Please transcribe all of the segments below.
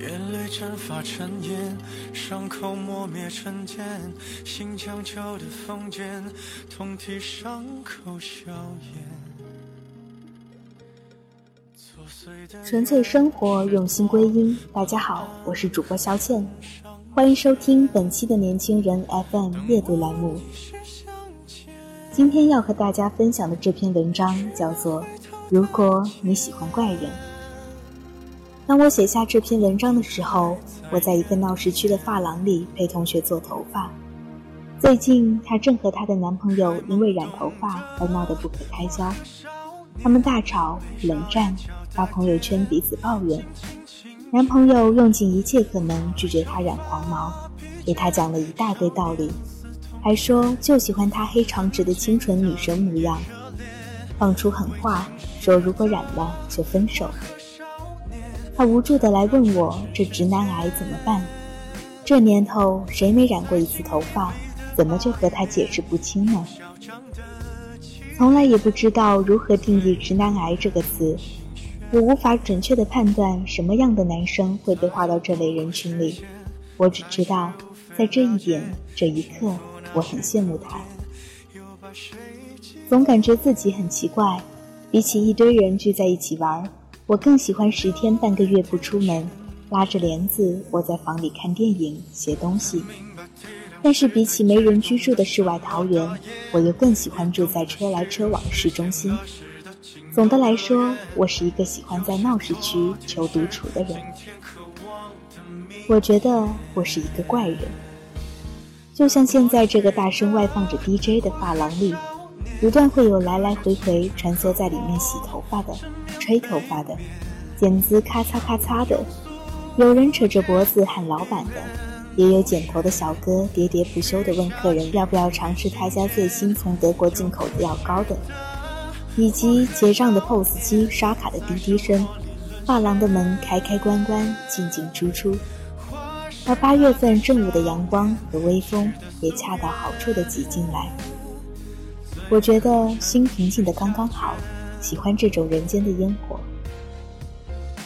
眼泪蒸发成烟，伤口磨灭成茧，心将就的封建，痛替伤口消炎。纯粹生活，用心归因。大家好，我是主播肖倩，欢迎收听本期的年轻人 FM 阅读栏目。今天要和大家分享的这篇文章叫做《如果你喜欢怪人》。当我写下这篇文章的时候，我在一个闹市区的发廊里陪同学做头发。最近，她正和她的男朋友因为染头发而闹得不可开交，他们大吵、冷战，发朋友圈彼此抱怨。男朋友用尽一切可能拒绝她染黄毛，给她讲了一大堆道理，还说就喜欢她黑长直的清纯女神模样，放出狠话说如果染了就分手。他无助的来问我：“这直男癌怎么办？这年头谁没染过一次头发？怎么就和他解释不清呢？”从来也不知道如何定义“直男癌”这个词，我无法准确的判断什么样的男生会被划到这类人群里。我只知道，在这一点、这一刻，我很羡慕他。总感觉自己很奇怪，比起一堆人聚在一起玩。我更喜欢十天半个月不出门，拉着帘子窝在房里看电影、写东西。但是比起没人居住的世外桃源，我又更喜欢住在车来车往的市中心。总的来说，我是一个喜欢在闹市区求独处的人。我觉得我是一个怪人，就像现在这个大声外放着 DJ 的发廊里。不断会有来来回回穿梭在里面洗头发的、吹头发的、剪子咔嚓咔嚓的，有人扯着脖子喊老板的，也有剪头的小哥喋喋不休地问客人要不要尝试他家最新从德国进口的药膏的，以及结账的 POS 机刷卡的滴滴声，发廊的门开开关关，进进出出，而八月份正午的阳光和微风也恰到好处地挤进来。我觉得心平静的刚刚好，喜欢这种人间的烟火。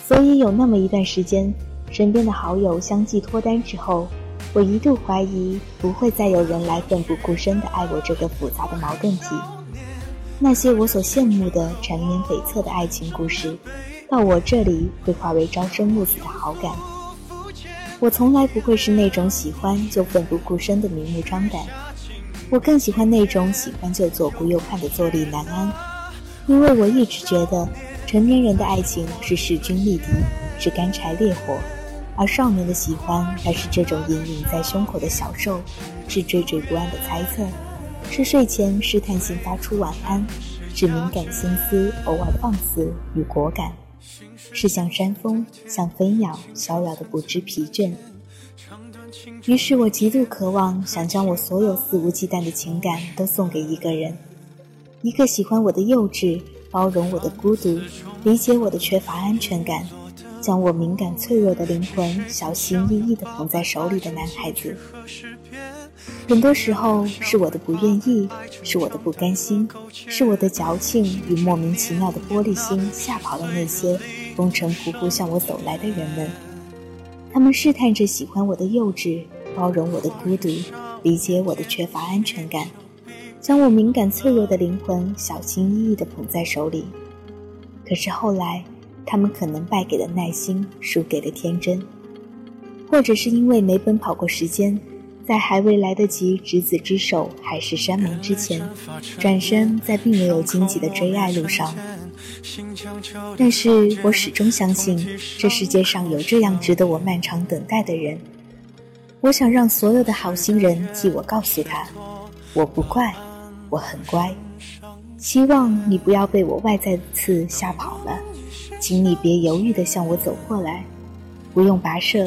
所以有那么一段时间，身边的好友相继脱单之后，我一度怀疑不会再有人来奋不顾身的爱我这个复杂的矛盾体。那些我所羡慕的缠绵悱恻的爱情故事，到我这里会化为朝生暮死的好感。我从来不会是那种喜欢就奋不顾身的明目张胆。我更喜欢那种喜欢就左顾右盼的坐立难安，因为我一直觉得成年人的爱情是势均力敌，是干柴烈火，而少年的喜欢还是这种隐隐在胸口的小兽，是惴惴不安的猜测，是睡前试探性发出晚安，是敏感心思偶尔放肆与果敢，是像山峰，像飞鸟逍遥的不知疲倦。于是我极度渴望，想将我所有肆无忌惮的情感都送给一个人，一个喜欢我的幼稚、包容我的孤独、理解我的缺乏安全感、将我敏感脆弱的灵魂小心翼翼地捧在手里的男孩子。很多时候是我的不愿意，是我的不甘心，是我的矫情与莫名其妙的玻璃心吓跑了那些风尘仆仆向我走来的人们。他们试探着喜欢我的幼稚，包容我的孤独，理解我的缺乏安全感，将我敏感脆弱的灵魂小心翼翼地捧在手里。可是后来，他们可能败给了耐心，输给了天真，或者是因为没奔跑过时间，在还未来得及执子之手，海誓山盟之前，转身在并没有荆棘的追爱路上。但是我始终相信，这世界上有这样值得我漫长等待的人。我想让所有的好心人替我告诉他，我不怪，我很乖。希望你不要被我外在的刺吓跑了，请你别犹豫地向我走过来，不用跋涉。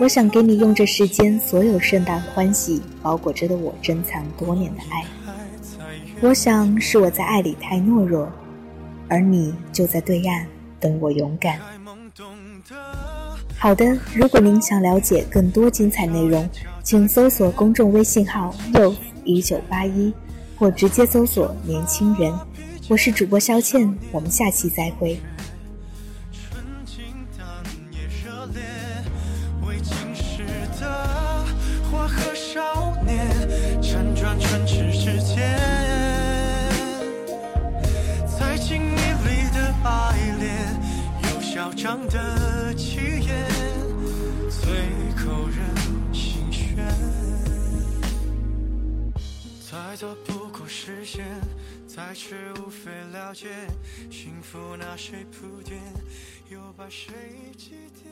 我想给你用这世间所有盛大欢喜包裹着的我珍藏多年的爱。我想是我在爱里太懦弱，而你就在对岸等我勇敢。好的，如果您想了解更多精彩内容，请搜索公众微信号又一九八一”，或直接搜索“年轻人”。我是主播肖倩，我们下期再会。今世的花和少年，辗转唇齿之间，在记忆里的爱恋，有嚣张的气焰，最扣人心弦，太多不过实现，再迟无非了解，幸福那谁铺垫，又把谁祭奠？